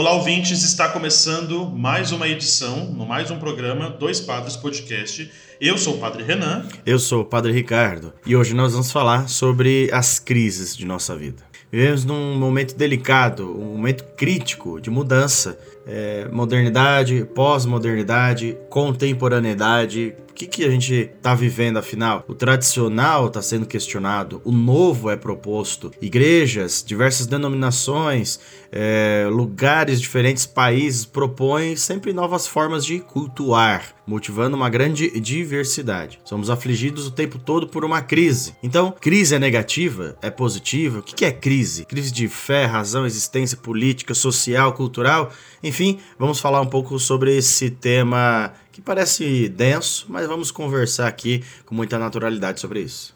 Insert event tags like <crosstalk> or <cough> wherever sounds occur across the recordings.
Olá, ouvintes! Está começando mais uma edição, mais um programa Dois Padres Podcast. Eu sou o Padre Renan. Eu sou o Padre Ricardo e hoje nós vamos falar sobre as crises de nossa vida. Vivemos num momento delicado, um momento crítico de mudança. É, modernidade, pós-modernidade, contemporaneidade. O que, que a gente está vivendo afinal? O tradicional está sendo questionado, o novo é proposto. Igrejas, diversas denominações, é, lugares diferentes, países propõem sempre novas formas de cultuar, motivando uma grande diversidade. Somos afligidos o tempo todo por uma crise. Então, crise é negativa? É positiva? O que é crise? Crise de fé, razão, existência política, social, cultural? Enfim, vamos falar um pouco sobre esse tema que parece denso, mas vamos conversar aqui com muita naturalidade sobre isso.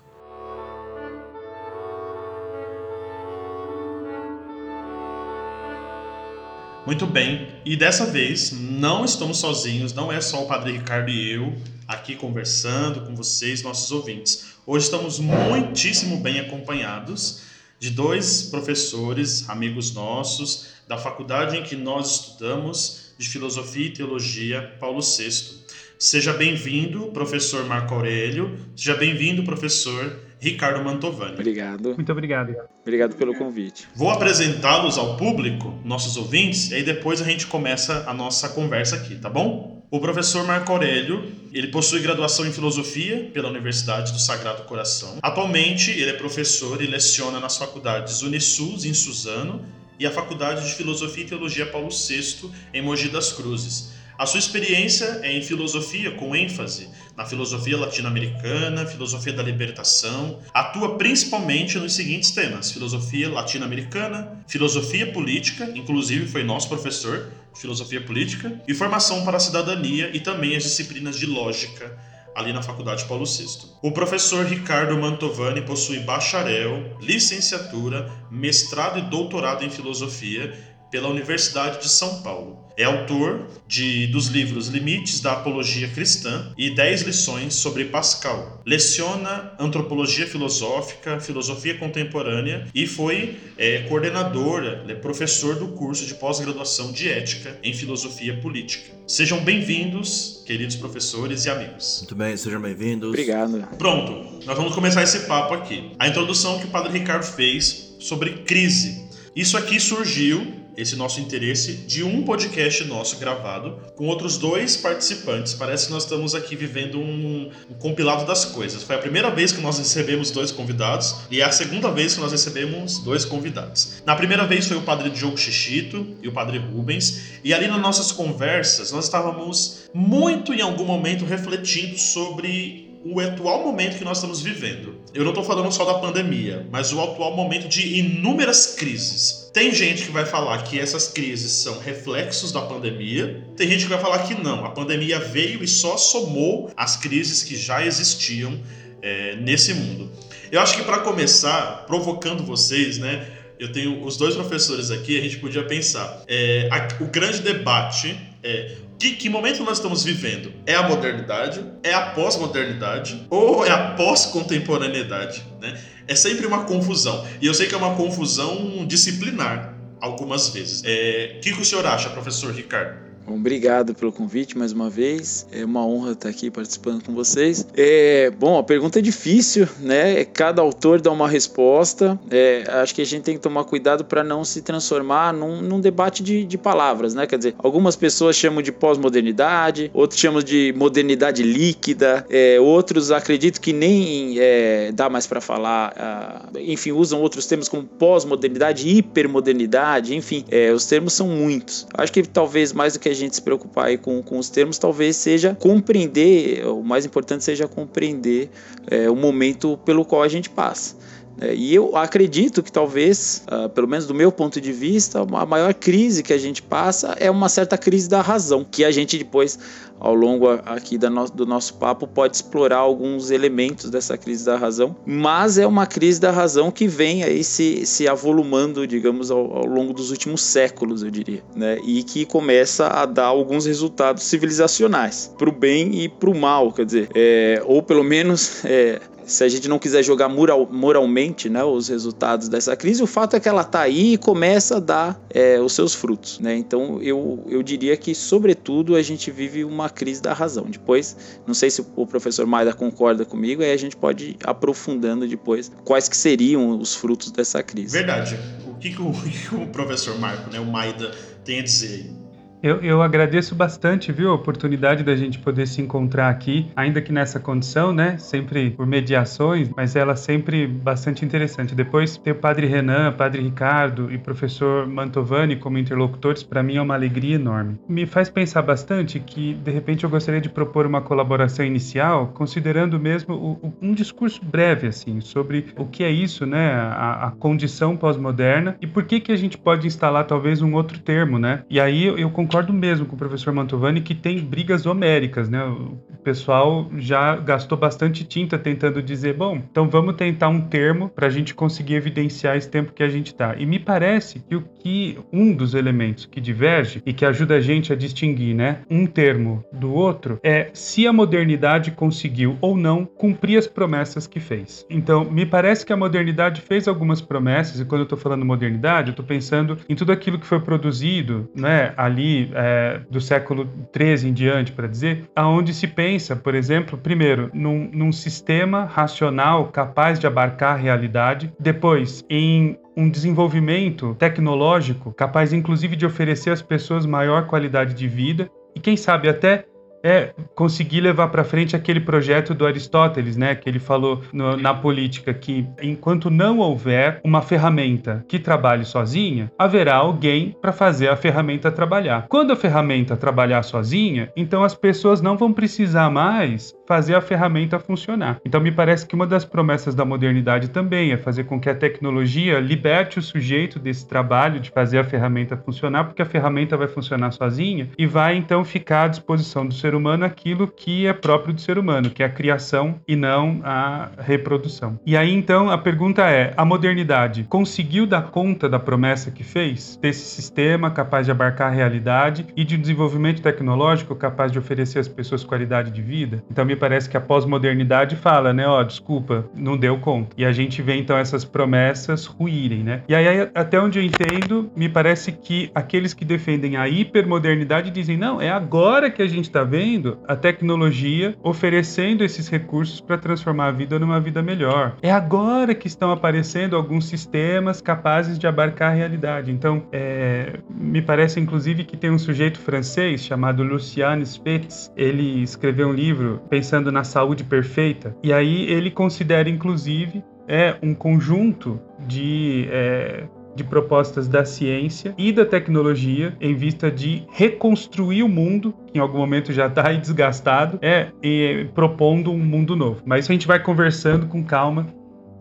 Muito bem, e dessa vez não estamos sozinhos, não é só o Padre Ricardo e eu aqui conversando com vocês, nossos ouvintes. Hoje estamos muitíssimo bem acompanhados de dois professores, amigos nossos, da faculdade em que nós estudamos, de Filosofia e Teologia, Paulo VI. Seja bem-vindo, professor Marco Aurélio, seja bem-vindo, professor Ricardo Mantovani. Obrigado. Muito obrigado. Obrigado pelo convite. Vou apresentá-los ao público, nossos ouvintes, e aí depois a gente começa a nossa conversa aqui, tá bom? O professor Marco Aurélio, ele possui graduação em filosofia pela Universidade do Sagrado Coração. Atualmente, ele é professor e leciona nas faculdades Unisus, em Suzano, e a Faculdade de Filosofia e Teologia Paulo VI, em Mogi das Cruzes. A sua experiência é em filosofia, com ênfase na filosofia latino-americana, filosofia da libertação. Atua principalmente nos seguintes temas: filosofia latino-americana, filosofia política, inclusive foi nosso professor filosofia política, e formação para a cidadania e também as disciplinas de lógica ali na Faculdade Paulo VI. O professor Ricardo Mantovani possui bacharel, licenciatura, mestrado e doutorado em filosofia pela Universidade de São Paulo. É autor de, dos livros Limites da Apologia Cristã e 10 lições sobre Pascal. Leciona antropologia filosófica, filosofia contemporânea e foi é, coordenadora, é, professor do curso de pós-graduação de ética em filosofia política. Sejam bem-vindos, queridos professores e amigos. Muito bem, sejam bem-vindos. Obrigado. Pronto, nós vamos começar esse papo aqui. A introdução que o Padre Ricardo fez sobre crise. Isso aqui surgiu esse nosso interesse de um podcast nosso gravado com outros dois participantes. Parece que nós estamos aqui vivendo um, um, compilado das coisas. Foi a primeira vez que nós recebemos dois convidados e é a segunda vez que nós recebemos dois convidados. Na primeira vez foi o padre Diogo Xixito e o padre Rubens, e ali nas nossas conversas nós estávamos muito em algum momento refletindo sobre o atual momento que nós estamos vivendo. Eu não estou falando só da pandemia, mas o atual momento de inúmeras crises. Tem gente que vai falar que essas crises são reflexos da pandemia, tem gente que vai falar que não, a pandemia veio e só somou as crises que já existiam é, nesse mundo. Eu acho que para começar, provocando vocês, né? Eu tenho os dois professores aqui, a gente podia pensar. É, a, o grande debate é que, que momento nós estamos vivendo? É a modernidade? É a pós-modernidade? Ou é a pós-contemporaneidade? Né? É sempre uma confusão. E eu sei que é uma confusão disciplinar, algumas vezes. É, o que, que o senhor acha, professor Ricardo? Obrigado pelo convite mais uma vez. É uma honra estar aqui participando com vocês. É, bom, a pergunta é difícil, né? Cada autor dá uma resposta. É, acho que a gente tem que tomar cuidado para não se transformar num, num debate de, de, palavras, né? Quer dizer, algumas pessoas chamam de pós-modernidade, outros chamam de modernidade líquida, é, outros acredito que nem é, dá mais para falar. Enfim, usam outros termos como pós-modernidade, hipermodernidade, enfim, é, os termos são muitos. Acho que talvez mais do que a a gente se preocupar aí com, com os termos, talvez seja compreender, o mais importante seja compreender é, o momento pelo qual a gente passa. É, e eu acredito que talvez, uh, pelo menos do meu ponto de vista, a maior crise que a gente passa é uma certa crise da razão, que a gente depois, ao longo aqui do nosso papo, pode explorar alguns elementos dessa crise da razão, mas é uma crise da razão que vem aí se, se avolumando, digamos, ao, ao longo dos últimos séculos, eu diria, né? e que começa a dar alguns resultados civilizacionais, para o bem e para o mal, quer dizer, é, ou pelo menos é, se a gente não quiser jogar moral, moralmente né, os resultados dessa crise, o fato é que ela está aí e começa a dar é, os seus frutos. Né? Então eu, eu diria que, sobretudo, a gente vive uma crise da razão. Depois, não sei se o professor Maida concorda comigo, aí a gente pode ir aprofundando depois quais que seriam os frutos dessa crise. Verdade. O que, que, o, que <laughs> o professor Marco, né, o Maida, tem a dizer aí? Eu, eu agradeço bastante, viu, a oportunidade da gente poder se encontrar aqui, ainda que nessa condição, né? Sempre por mediações, mas ela sempre bastante interessante. Depois ter o Padre Renan, Padre Ricardo e professor Mantovani como interlocutores, para mim é uma alegria enorme. Me faz pensar bastante que, de repente, eu gostaria de propor uma colaboração inicial, considerando mesmo o, um discurso breve, assim, sobre o que é isso, né? A, a condição pós-moderna e por que que a gente pode instalar talvez um outro termo, né? E aí eu, eu concordo concordo mesmo com o professor Mantovani que tem brigas homéricas, né? O pessoal já gastou bastante tinta tentando dizer, bom, então vamos tentar um termo para a gente conseguir evidenciar esse tempo que a gente está. E me parece que o que um dos elementos que diverge e que ajuda a gente a distinguir, né, um termo do outro é se a modernidade conseguiu ou não cumprir as promessas que fez. Então, me parece que a modernidade fez algumas promessas e quando eu estou falando modernidade, eu estou pensando em tudo aquilo que foi produzido, né, ali é, do século XIII em diante, para dizer, aonde se pensa, por exemplo, primeiro, num, num sistema racional capaz de abarcar a realidade, depois, em um desenvolvimento tecnológico capaz, inclusive, de oferecer às pessoas maior qualidade de vida e, quem sabe, até é conseguir levar para frente aquele projeto do Aristóteles, né, que ele falou no, na política que enquanto não houver uma ferramenta que trabalhe sozinha, haverá alguém para fazer a ferramenta trabalhar. Quando a ferramenta trabalhar sozinha, então as pessoas não vão precisar mais fazer a ferramenta funcionar. Então me parece que uma das promessas da modernidade também é fazer com que a tecnologia liberte o sujeito desse trabalho de fazer a ferramenta funcionar, porque a ferramenta vai funcionar sozinha e vai então ficar à disposição do ser humano aquilo que é próprio do ser humano, que é a criação e não a reprodução. E aí então a pergunta é: a modernidade conseguiu dar conta da promessa que fez? Desse sistema capaz de abarcar a realidade e de desenvolvimento tecnológico capaz de oferecer às pessoas qualidade de vida? Então me parece que a pós-modernidade fala, né, ó, desculpa, não deu conta. E a gente vê então essas promessas ruírem, né? E aí até onde eu entendo, me parece que aqueles que defendem a hipermodernidade dizem, não, é agora que a gente está vendo a tecnologia, oferecendo esses recursos para transformar a vida numa vida melhor. É agora que estão aparecendo alguns sistemas capazes de abarcar a realidade. Então, é, me parece inclusive que tem um sujeito francês chamado Lucian Spetz. Ele escreveu um livro pensando na saúde perfeita. E aí ele considera inclusive é um conjunto de é, de propostas da ciência e da tecnologia em vista de reconstruir o mundo, que em algum momento já está desgastado, é, e, propondo um mundo novo. Mas a gente vai conversando com calma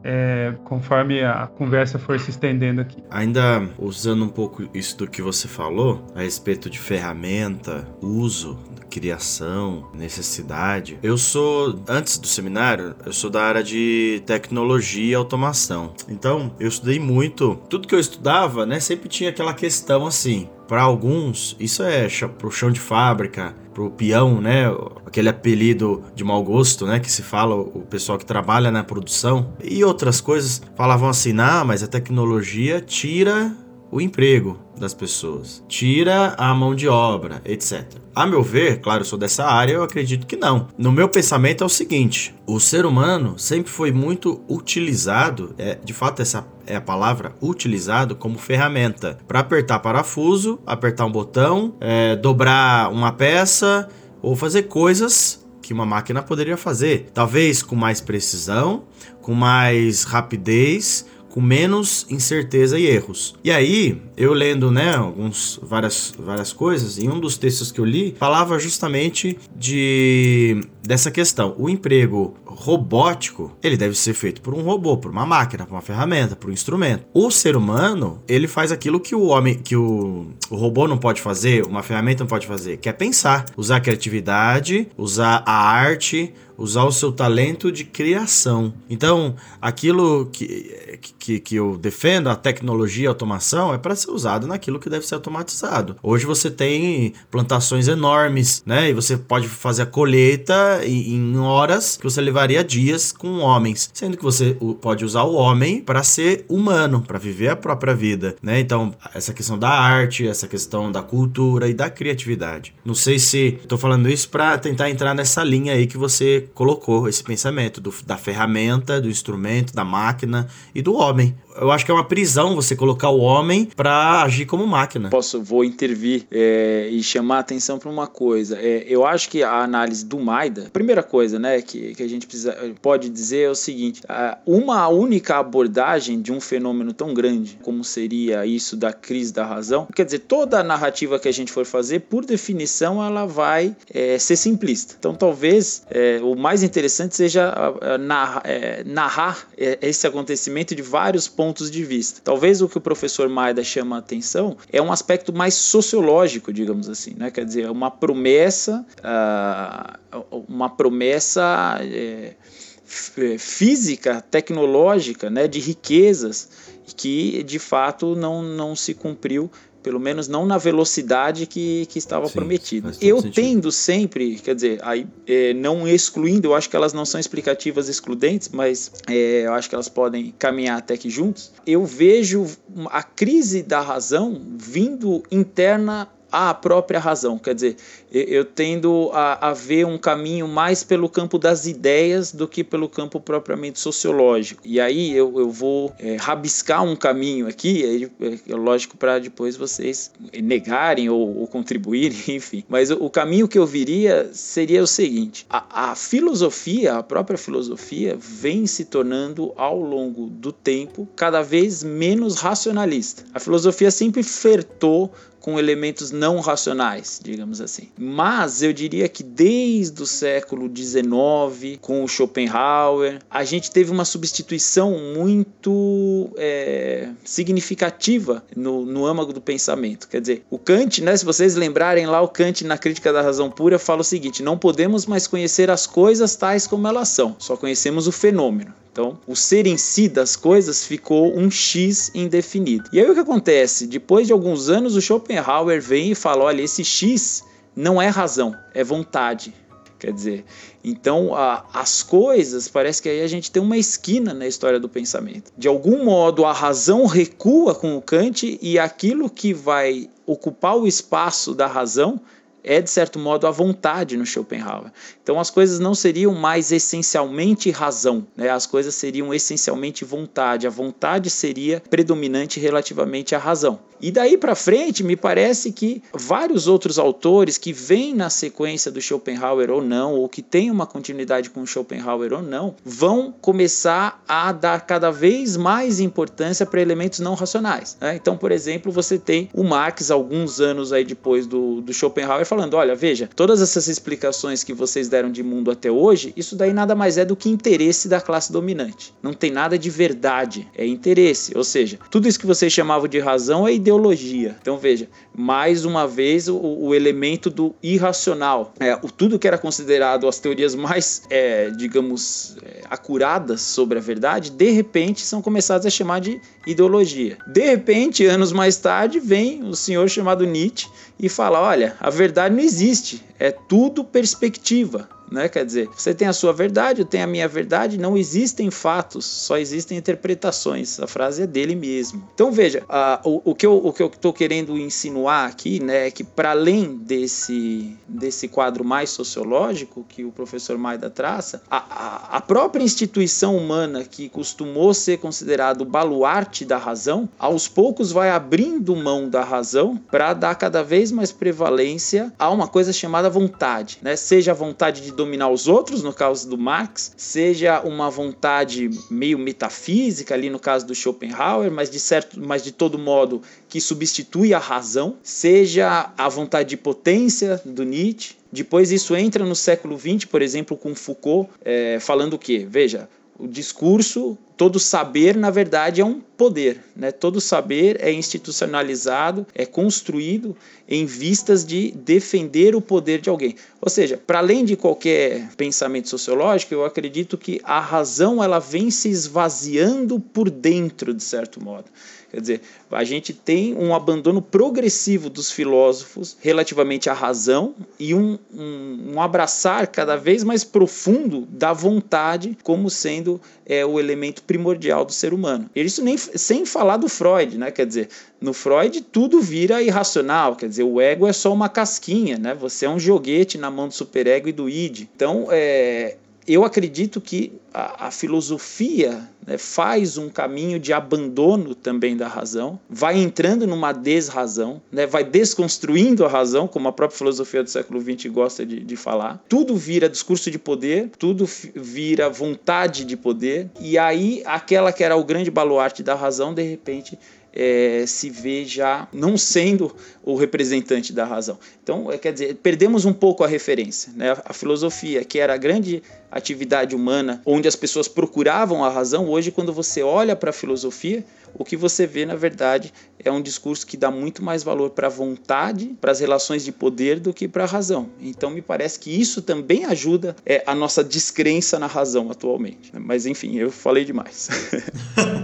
é, conforme a conversa for se estendendo aqui. Ainda usando um pouco isso do que você falou a respeito de ferramenta, uso, criação, necessidade. Eu sou, antes do seminário, eu sou da área de tecnologia e automação. Então, eu estudei muito. Tudo que eu estudava, né, sempre tinha aquela questão assim. Para alguns, isso é pro chão de fábrica, pro peão, né? Aquele apelido de mau gosto, né? Que se fala o pessoal que trabalha na produção. E outras coisas falavam assim: não, mas a tecnologia tira o emprego das pessoas, tira a mão de obra, etc. A meu ver, claro, eu sou dessa área, eu acredito que não. No meu pensamento é o seguinte: o ser humano sempre foi muito utilizado, é, de fato essa é a palavra utilizado como ferramenta para apertar parafuso, apertar um botão, é, dobrar uma peça ou fazer coisas que uma máquina poderia fazer, talvez com mais precisão, com mais rapidez, com menos incerteza e erros. E aí, eu lendo, né, alguns várias várias coisas, em um dos textos que eu li, falava justamente de dessa questão. O emprego robótico, ele deve ser feito por um robô, por uma máquina, por uma ferramenta, por um instrumento. O ser humano, ele faz aquilo que o homem, que o, o robô não pode fazer, uma ferramenta não pode fazer, que é pensar, usar a criatividade, usar a arte, usar o seu talento de criação. Então, aquilo que, que, que eu defendo, a tecnologia, a automação, é para ser usado naquilo que deve ser automatizado. Hoje você tem plantações enormes, né? E você pode fazer a colheita em horas que você levaria dias com homens, sendo que você pode usar o homem para ser humano, para viver a própria vida, né? Então, essa questão da arte, essa questão da cultura e da criatividade. Não sei se estou falando isso para tentar entrar nessa linha aí que você colocou esse pensamento do, da ferramenta, do instrumento, da máquina e do homem eu acho que é uma prisão você colocar o homem para agir como máquina. Posso, vou intervir é, e chamar a atenção para uma coisa. É, eu acho que a análise do Maida, primeira coisa, né, que, que a gente precisa, pode dizer é o seguinte: uma única abordagem de um fenômeno tão grande como seria isso da crise da razão, quer dizer, toda a narrativa que a gente for fazer, por definição, ela vai é, ser simplista. Então, talvez é, o mais interessante seja narrar, é, narrar é, esse acontecimento de vários pontos de vista. Talvez o que o professor Maida chama a atenção é um aspecto mais sociológico, digamos assim, né? quer dizer, uma promessa, uh, uma promessa é, física, tecnológica, né? de riquezas que de fato não, não se cumpriu pelo menos não na velocidade que, que estava Sim, prometida. Eu sentido. tendo sempre, quer dizer, aí, é, não excluindo, eu acho que elas não são explicativas excludentes, mas é, eu acho que elas podem caminhar até que juntos. Eu vejo a crise da razão vindo interna à própria razão. Quer dizer, eu tendo a, a, ver um caminho mais pelo campo das ideias do que pelo campo propriamente sociológico. E aí eu, eu vou é, rabiscar um caminho aqui, é, é lógico para depois vocês negarem ou, ou, contribuírem, <laughs> enfim. Mas o, o, caminho que eu viria seria o seguinte: a, a filosofia, a própria filosofia, vem se tornando ao longo do tempo cada vez menos racionalista. A filosofia sempre fertou com elementos não racionais, digamos assim. Mas eu diria que desde o século XIX, com o Schopenhauer, a gente teve uma substituição muito é, significativa no, no âmago do pensamento. Quer dizer, o Kant, né, se vocês lembrarem lá, o Kant na Crítica da Razão Pura fala o seguinte: não podemos mais conhecer as coisas tais como elas são, só conhecemos o fenômeno. Então, o ser em si das coisas ficou um X indefinido. E aí o que acontece? Depois de alguns anos, o Schopenhauer vem e fala: olha, esse X não é razão, é vontade. Quer dizer, então a, as coisas, parece que aí a gente tem uma esquina na história do pensamento. De algum modo, a razão recua com o Kant e aquilo que vai ocupar o espaço da razão é, de certo modo, a vontade no Schopenhauer. Então as coisas não seriam mais essencialmente razão, né? as coisas seriam essencialmente vontade. A vontade seria predominante relativamente à razão. E daí para frente, me parece que vários outros autores que vêm na sequência do Schopenhauer ou não, ou que têm uma continuidade com o Schopenhauer ou não, vão começar a dar cada vez mais importância para elementos não racionais. Né? Então, por exemplo, você tem o Marx, alguns anos aí depois do, do Schopenhauer, falando: olha, veja, todas essas explicações que vocês deram de mundo até hoje, isso daí nada mais é do que interesse da classe dominante. Não tem nada de verdade, é interesse. Ou seja, tudo isso que vocês chamavam de razão é ideologia. Então veja, mais uma vez o, o elemento do irracional. É, o, tudo que era considerado as teorias mais, é, digamos, é, acuradas sobre a verdade, de repente são começadas a chamar de ideologia. De repente, anos mais tarde, vem o senhor chamado Nietzsche e fala: olha, a verdade não existe, é tudo perspectiva né? Quer dizer, você tem a sua verdade, eu tenho a minha verdade, não existem fatos, só existem interpretações. A frase é dele mesmo. Então veja, o, o, que eu o que eu estou querendo insinuar aqui, né, é que para além desse desse quadro mais sociológico que o professor Maida traça, a, a, a própria instituição humana que costumou ser considerado o baluarte da razão, aos poucos vai abrindo mão da razão para dar cada vez mais prevalência a uma coisa chamada vontade, né? Seja a vontade de dominar os outros, no caso do Marx, seja uma vontade meio metafísica ali no caso do Schopenhauer, mas de certo, mas de todo modo que substitui a razão, seja a vontade de potência do Nietzsche, Depois isso entra no século XX, por exemplo, com Foucault, é, falando o quê? Veja, o discurso, todo saber, na verdade, é um poder. Né? Todo saber é institucionalizado, é construído em vistas de defender o poder de alguém. Ou seja, para além de qualquer pensamento sociológico, eu acredito que a razão ela vem se esvaziando por dentro, de certo modo. Quer dizer, a gente tem um abandono progressivo dos filósofos relativamente à razão e um, um, um abraçar cada vez mais profundo da vontade como sendo é, o elemento primordial do ser humano. Isso nem sem falar do Freud, né? Quer dizer, no Freud tudo vira irracional, quer dizer, o ego é só uma casquinha, né? Você é um joguete na mão do superego e do id. Então, é, eu acredito que a, a filosofia né, faz um caminho de abandono também da razão, vai entrando numa desrazão, né, vai desconstruindo a razão, como a própria filosofia do século XX gosta de, de falar. Tudo vira discurso de poder, tudo vira vontade de poder, e aí aquela que era o grande baluarte da razão, de repente é, se vê já não sendo o representante da razão. Então, é, quer dizer, perdemos um pouco a referência. Né? A filosofia, que era a grande atividade humana, onde as pessoas procuravam a razão, hoje, quando você olha para a filosofia, o que você vê, na verdade, é um discurso que dá muito mais valor para a vontade, para as relações de poder, do que para a razão. Então, me parece que isso também ajuda é, a nossa descrença na razão atualmente. Mas, enfim, eu falei demais.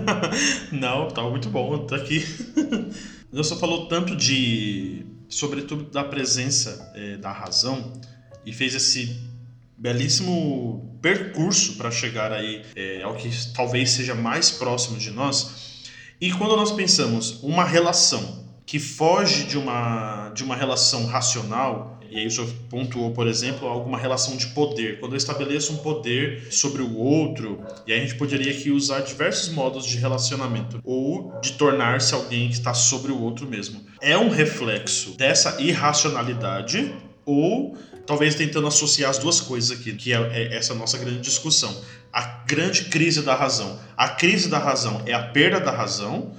<laughs> Não, tá muito bom, tá aqui. <laughs> Você falou tanto de, sobretudo, da presença é, da razão e fez esse belíssimo percurso para chegar aí é, ao que talvez seja mais próximo de nós. E quando nós pensamos uma relação que foge de uma, de uma relação racional, e aí o senhor pontuou, por exemplo, alguma relação de poder. Quando eu estabeleço um poder sobre o outro, e aí a gente poderia aqui usar diversos modos de relacionamento, ou de tornar-se alguém que está sobre o outro mesmo. É um reflexo dessa irracionalidade, ou talvez tentando associar as duas coisas aqui, que é, é essa nossa grande discussão a grande crise da razão. A crise da razão é a perda da razão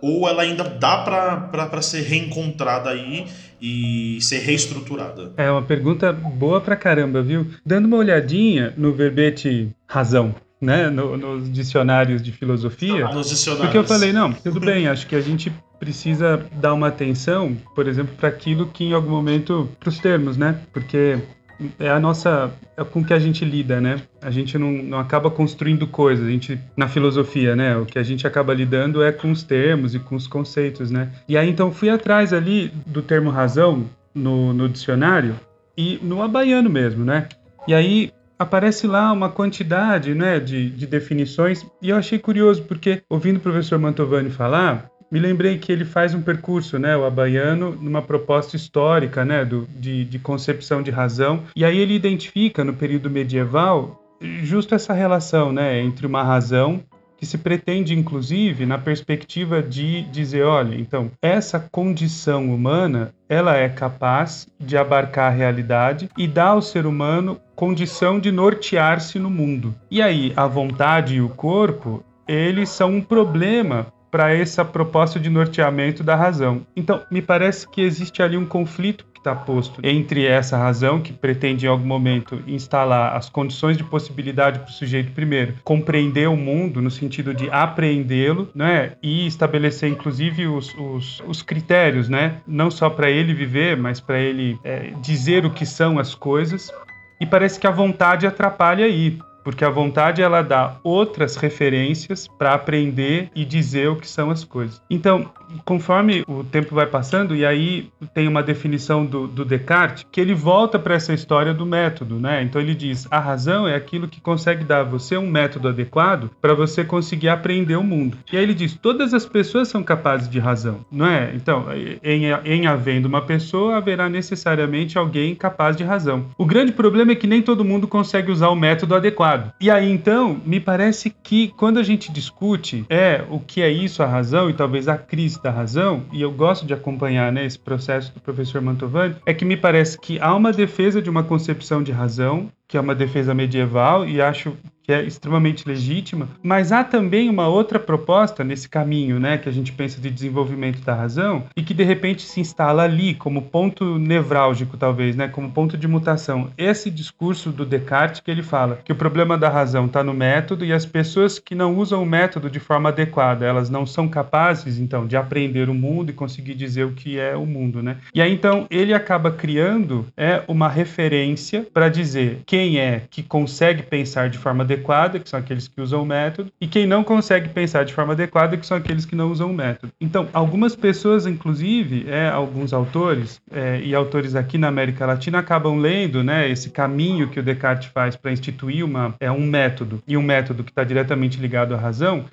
ou ela ainda dá para ser reencontrada aí e ser reestruturada? É uma pergunta boa pra caramba, viu? Dando uma olhadinha no verbete razão, né, no, nos dicionários de filosofia. Ah, nos dicionários. Porque eu falei, não, tudo bem, acho que a gente precisa dar uma atenção, por exemplo, para aquilo que em algum momento, para os termos, né? Porque é a nossa é com que a gente lida, né? A gente não, não acaba construindo coisas, a gente na filosofia, né? O que a gente acaba lidando é com os termos e com os conceitos, né? E aí então fui atrás ali do termo razão no, no dicionário e no abaiano mesmo, né? E aí aparece lá uma quantidade, né, de, de definições e eu achei curioso porque ouvindo o professor Mantovani falar me lembrei que ele faz um percurso, né, o Abaiano, numa proposta histórica, né, do, de, de concepção de razão. E aí ele identifica, no período medieval, justo essa relação, né, entre uma razão que se pretende, inclusive, na perspectiva de dizer, olha, então, essa condição humana, ela é capaz de abarcar a realidade e dá ao ser humano condição de nortear-se no mundo. E aí, a vontade e o corpo, eles são um problema para essa proposta de norteamento da razão. Então, me parece que existe ali um conflito está posto entre essa razão, que pretende em algum momento instalar as condições de possibilidade para o sujeito, primeiro, compreender o mundo no sentido de apreendê-lo, né? E estabelecer, inclusive, os, os, os critérios, né? Não só para ele viver, mas para ele é, dizer o que são as coisas. E parece que a vontade atrapalha aí, porque a vontade ela dá outras referências para aprender e dizer o que são as coisas. Então, conforme o tempo vai passando, e aí tem uma definição do, do Descartes, que ele volta para essa história do método, né? Então ele diz: a razão é aquilo que consegue dar a você um método adequado para você conseguir aprender o mundo. E aí ele diz: todas as pessoas são capazes de razão, não é? Então, em, em havendo uma pessoa, haverá necessariamente alguém capaz de razão. O grande problema é que nem todo mundo consegue usar o método adequado. E aí então, me parece que quando a gente discute é o que é isso, a razão, e talvez a crise da razão, e eu gosto de acompanhar né, esse processo do professor Mantovani, é que me parece que há uma defesa de uma concepção de razão, que é uma defesa medieval, e acho que é extremamente legítima, mas há também uma outra proposta nesse caminho, né, que a gente pensa de desenvolvimento da razão e que de repente se instala ali como ponto nevrálgico, talvez, né, como ponto de mutação. Esse discurso do Descartes que ele fala que o problema da razão está no método e as pessoas que não usam o método de forma adequada, elas não são capazes, então, de aprender o mundo e conseguir dizer o que é o mundo, né? E aí, então, ele acaba criando é uma referência para dizer quem é que consegue pensar de forma adequada, que são aqueles que usam o método, e quem não consegue pensar de forma adequada, que são aqueles que não usam o método. Então, algumas pessoas, inclusive, é, alguns autores é, e autores aqui na América Latina acabam lendo, né, esse caminho que o Descartes faz para instituir uma, é, um método e um método que está diretamente ligado à razão,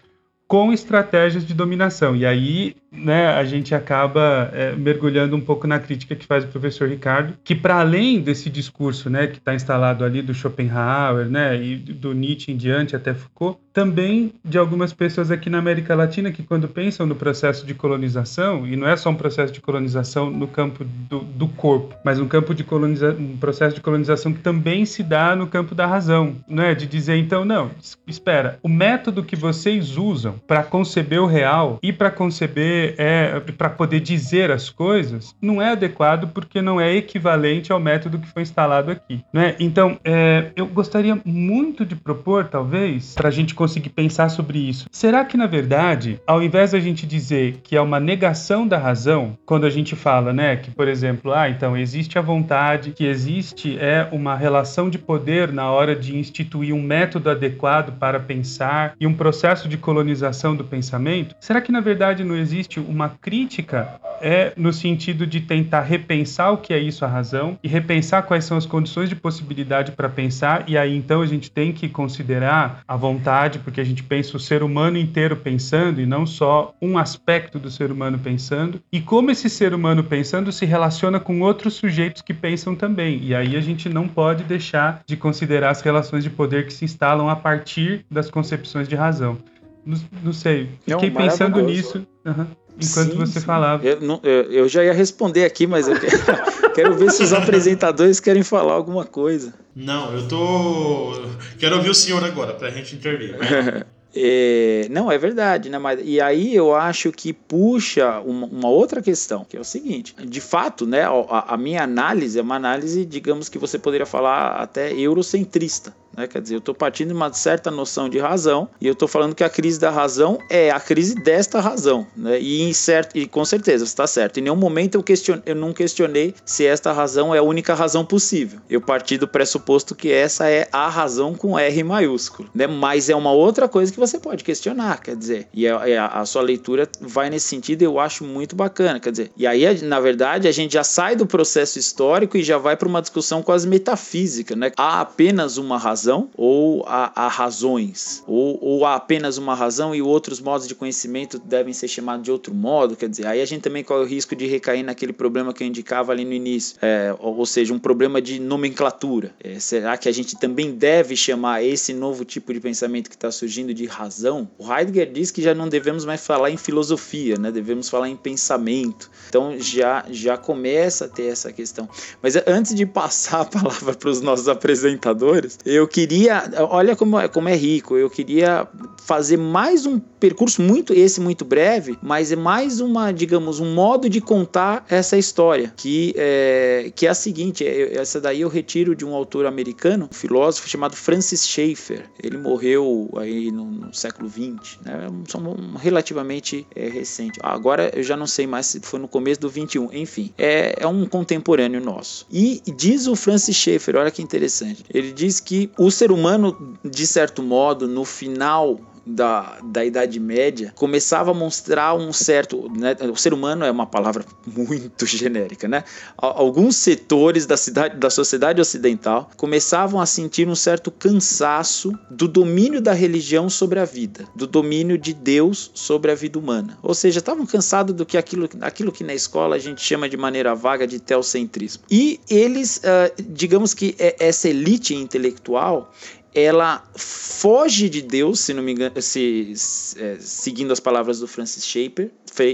com estratégias de dominação. E aí né, a gente acaba é, mergulhando um pouco na crítica que faz o professor Ricardo, que para além desse discurso né, que está instalado ali do Schopenhauer né, e do Nietzsche em diante até Foucault, também de algumas pessoas aqui na América Latina que quando pensam no processo de colonização, e não é só um processo de colonização no campo do, do corpo, mas um campo de colonização, um processo de colonização que também se dá no campo da razão, né, de dizer então, não, espera, o método que vocês usam para conceber o real e para conceber é para poder dizer as coisas não é adequado porque não é equivalente ao método que foi instalado aqui, né? Então, é, eu gostaria muito de propor, talvez, para a gente conseguir pensar sobre isso. Será que na verdade, ao invés da gente dizer que é uma negação da razão, quando a gente fala, né, que por exemplo, ah, então existe a vontade, que existe é uma relação de poder na hora de instituir um método adequado para pensar e um processo de colonização do pensamento, será que na verdade não existe uma crítica é no sentido de tentar repensar o que é isso a razão e repensar quais são as condições de possibilidade para pensar? E aí então a gente tem que considerar a vontade porque a gente pensa o ser humano inteiro pensando e não só um aspecto do ser humano pensando. E como esse ser humano pensando se relaciona com outros sujeitos que pensam também. E aí a gente não pode deixar de considerar as relações de poder que se instalam a partir das concepções de razão não, não sei fiquei não, pensando nisso uhum enquanto sim, você sim. falava. Eu, não, eu, eu, já ia responder aqui, mas eu quero, <laughs> quero ver se os apresentadores querem falar alguma coisa. Não, eu tô. Quero ouvir o senhor agora, pra gente intervir. <laughs> É, não, é verdade, né? Mas, e aí eu acho que puxa uma, uma, outra questão, que é o seguinte: de fato, né, a, a minha análise é uma análise, digamos que você poderia falar até eurocentrista. Né? Quer dizer, eu estou partindo de uma certa noção de razão e eu estou falando que a crise da razão é a crise desta razão. Né? E, em certo, e com certeza, está certo. Em nenhum momento eu, question, eu não questionei se esta razão é a única razão possível. Eu parti do pressuposto que essa é a razão com R maiúsculo. Né? Mas é uma outra coisa que você pode questionar, quer dizer. E a, a, a sua leitura vai nesse sentido eu acho muito bacana. Quer dizer, e aí, na verdade, a gente já sai do processo histórico e já vai para uma discussão quase metafísica. Né? Há apenas uma razão razão ou há, razões? Ou, ou, há apenas uma razão e outros modos de conhecimento devem ser chamados de outro modo? Quer dizer, aí a gente também corre o risco de recair naquele problema que eu indicava ali no início, é, ou, ou, seja, um problema de nomenclatura. É, será que a gente também deve chamar esse novo tipo de pensamento que está surgindo de razão? O Heidegger diz que já não devemos mais falar em filosofia, né? devemos falar em pensamento. Então já, já começa a ter essa questão. Mas antes de passar a palavra <laughs> para os nossos apresentadores, eu queria, olha como, é, como é rico, eu queria fazer mais um percurso muito esse muito breve, mas é mais uma, digamos, um modo de contar essa história, que é, que é a seguinte, é, essa daí eu retiro de um autor americano, um filósofo chamado Francis Schaeffer. Ele morreu aí no, no século 20, né? Um, relativamente é, recente. Agora eu já não sei mais se foi no começo do 21, enfim, é, é um contemporâneo nosso. E diz o Francis Schaeffer, olha que interessante. Ele diz que o ser humano, de certo modo, no final da, da Idade Média começava a mostrar um certo. Né, o ser humano é uma palavra <laughs> muito genérica, né? Alguns setores da, cidade, da sociedade ocidental começavam a sentir um certo cansaço do domínio da religião sobre a vida, do domínio de Deus sobre a vida humana. Ou seja, estavam cansados do que aquilo, aquilo que na escola a gente chama de maneira vaga de teocentrismo. E eles, uh, digamos que é, essa elite intelectual, ela foge de Deus, se não me engano, se, é, seguindo as palavras do Francis Schaeffer,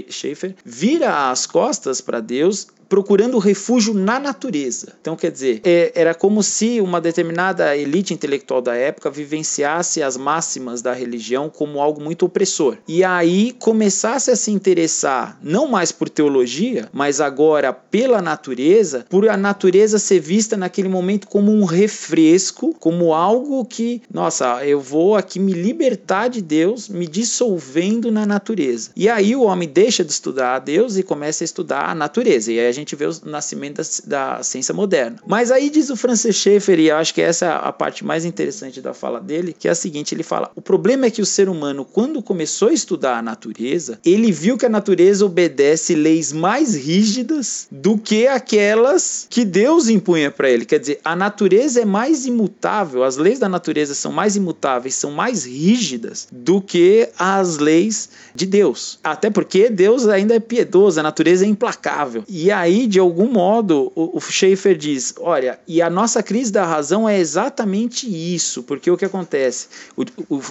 Schaeffer vira as costas para Deus procurando refúgio na natureza. Então, quer dizer, é, era como se uma determinada elite intelectual da época vivenciasse as máximas da religião como algo muito opressor. E aí começasse a se interessar não mais por teologia, mas agora pela natureza, por a natureza ser vista naquele momento como um refresco, como algo que, nossa, eu vou aqui me libertar de Deus, me dissolvendo na natureza. E aí o homem deixa de estudar a Deus e começa a estudar a natureza. E aí a gente vê o nascimento da, da ciência moderna. Mas aí diz o Francis Schaeffer, e acho que essa é a parte mais interessante da fala dele, que é a seguinte: ele fala, o problema é que o ser humano, quando começou a estudar a natureza, ele viu que a natureza obedece leis mais rígidas do que aquelas que Deus impunha para ele. Quer dizer, a natureza é mais imutável, as leis da natureza são mais imutáveis, são mais rígidas do que as leis de Deus. Até porque Deus ainda é piedoso, a natureza é implacável. E aí, de algum modo, o, o Schaefer diz: olha, e a nossa crise da razão é exatamente isso, porque o que acontece? O,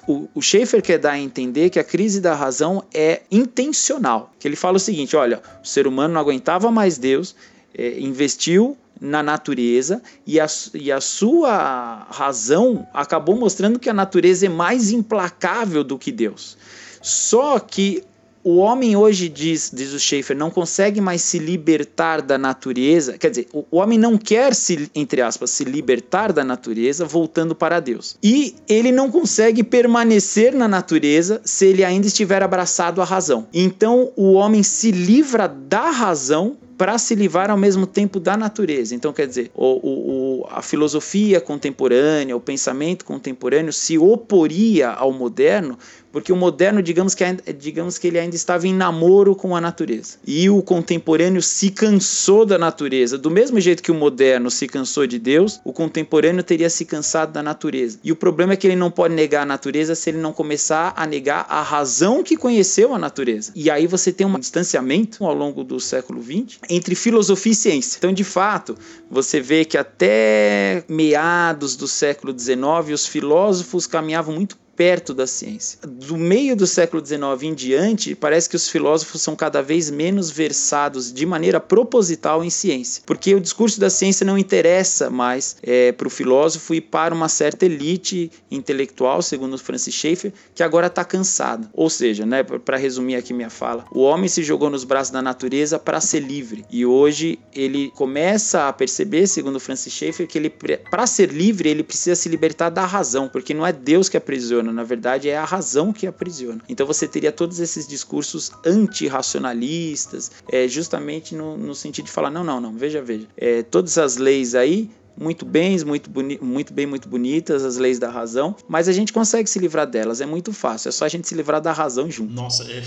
o, o Schaefer quer dar a entender que a crise da razão é intencional. Que ele fala o seguinte: olha, o ser humano não aguentava mais Deus, é, investiu na natureza e a, e a sua razão acabou mostrando que a natureza é mais implacável do que Deus. Só que o homem hoje diz, diz o Schaefer, não consegue mais se libertar da natureza. Quer dizer, o, o homem não quer se, entre aspas, se libertar da natureza voltando para Deus. E ele não consegue permanecer na natureza se ele ainda estiver abraçado à razão. Então o homem se livra da razão para se livrar ao mesmo tempo da natureza. Então, quer dizer, o, o, a filosofia contemporânea, o pensamento contemporâneo se oporia ao moderno porque o moderno, digamos que, digamos que ele ainda estava em namoro com a natureza. E o contemporâneo se cansou da natureza. Do mesmo jeito que o moderno se cansou de Deus, o contemporâneo teria se cansado da natureza. E o problema é que ele não pode negar a natureza se ele não começar a negar a razão que conheceu a natureza. E aí você tem um distanciamento ao longo do século XX entre filosofia e ciência. Então, de fato, você vê que até meados do século XIX os filósofos caminhavam muito perto da ciência. Do meio do século XIX em diante, parece que os filósofos são cada vez menos versados de maneira proposital em ciência, porque o discurso da ciência não interessa mais é, para o filósofo e para uma certa elite intelectual, segundo Francis Schaeffer, que agora está cansada. Ou seja, né, para resumir aqui minha fala, o homem se jogou nos braços da natureza para ser livre e hoje ele começa a perceber, segundo Francis Schaeffer, que ele para ser livre ele precisa se libertar da razão, porque não é Deus que aprisiona na verdade é a razão que aprisiona. Então você teria todos esses discursos antirracionalistas, é, justamente no, no sentido de falar: não, não, não, veja, veja, é, todas as leis aí muito bens, muito, boni muito bem, muito bonitas, as leis da razão, mas a gente consegue se livrar delas, é muito fácil, é só a gente se livrar da razão junto. Nossa, é...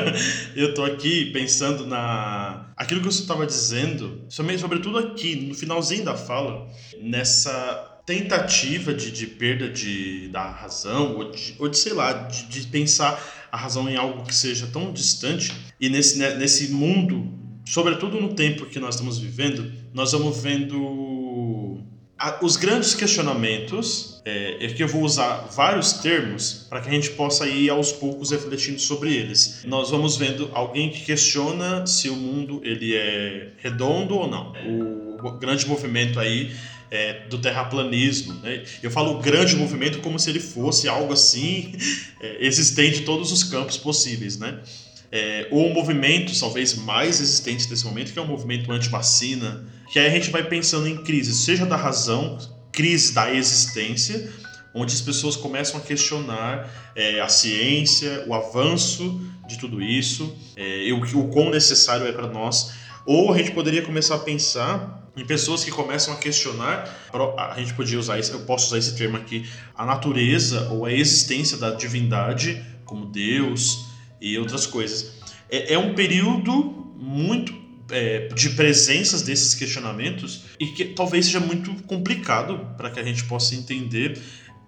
<laughs> eu tô aqui pensando na. aquilo que você estava dizendo, sobretudo aqui, no finalzinho da fala, nessa tentativa de, de perda de, da razão, ou de, ou de sei lá, de, de, pensar a razão em algo que seja tão distante, e nesse, né, nesse mundo, sobretudo no tempo que nós estamos vivendo, nós vamos vendo a, os grandes questionamentos, é, é que eu vou usar vários termos para que a gente possa ir aos poucos refletindo sobre eles. Nós vamos vendo alguém que questiona se o mundo ele é redondo ou não. O grande movimento aí é, do terraplanismo. Né? Eu falo grande movimento como se ele fosse algo assim <laughs> é, existente em todos os campos possíveis. Né? É, ou um movimento talvez mais existente nesse momento, que é o um movimento anti-vacina, que aí a gente vai pensando em crises, seja da razão, crise da existência, onde as pessoas começam a questionar é, a ciência, o avanço de tudo isso, é, o, o quão necessário é para nós. Ou a gente poderia começar a pensar em pessoas que começam a questionar, a gente podia usar eu posso usar esse termo aqui, a natureza ou a existência da divindade, como Deus e outras coisas. É, é um período muito é, de presenças desses questionamentos e que talvez seja muito complicado para que a gente possa entender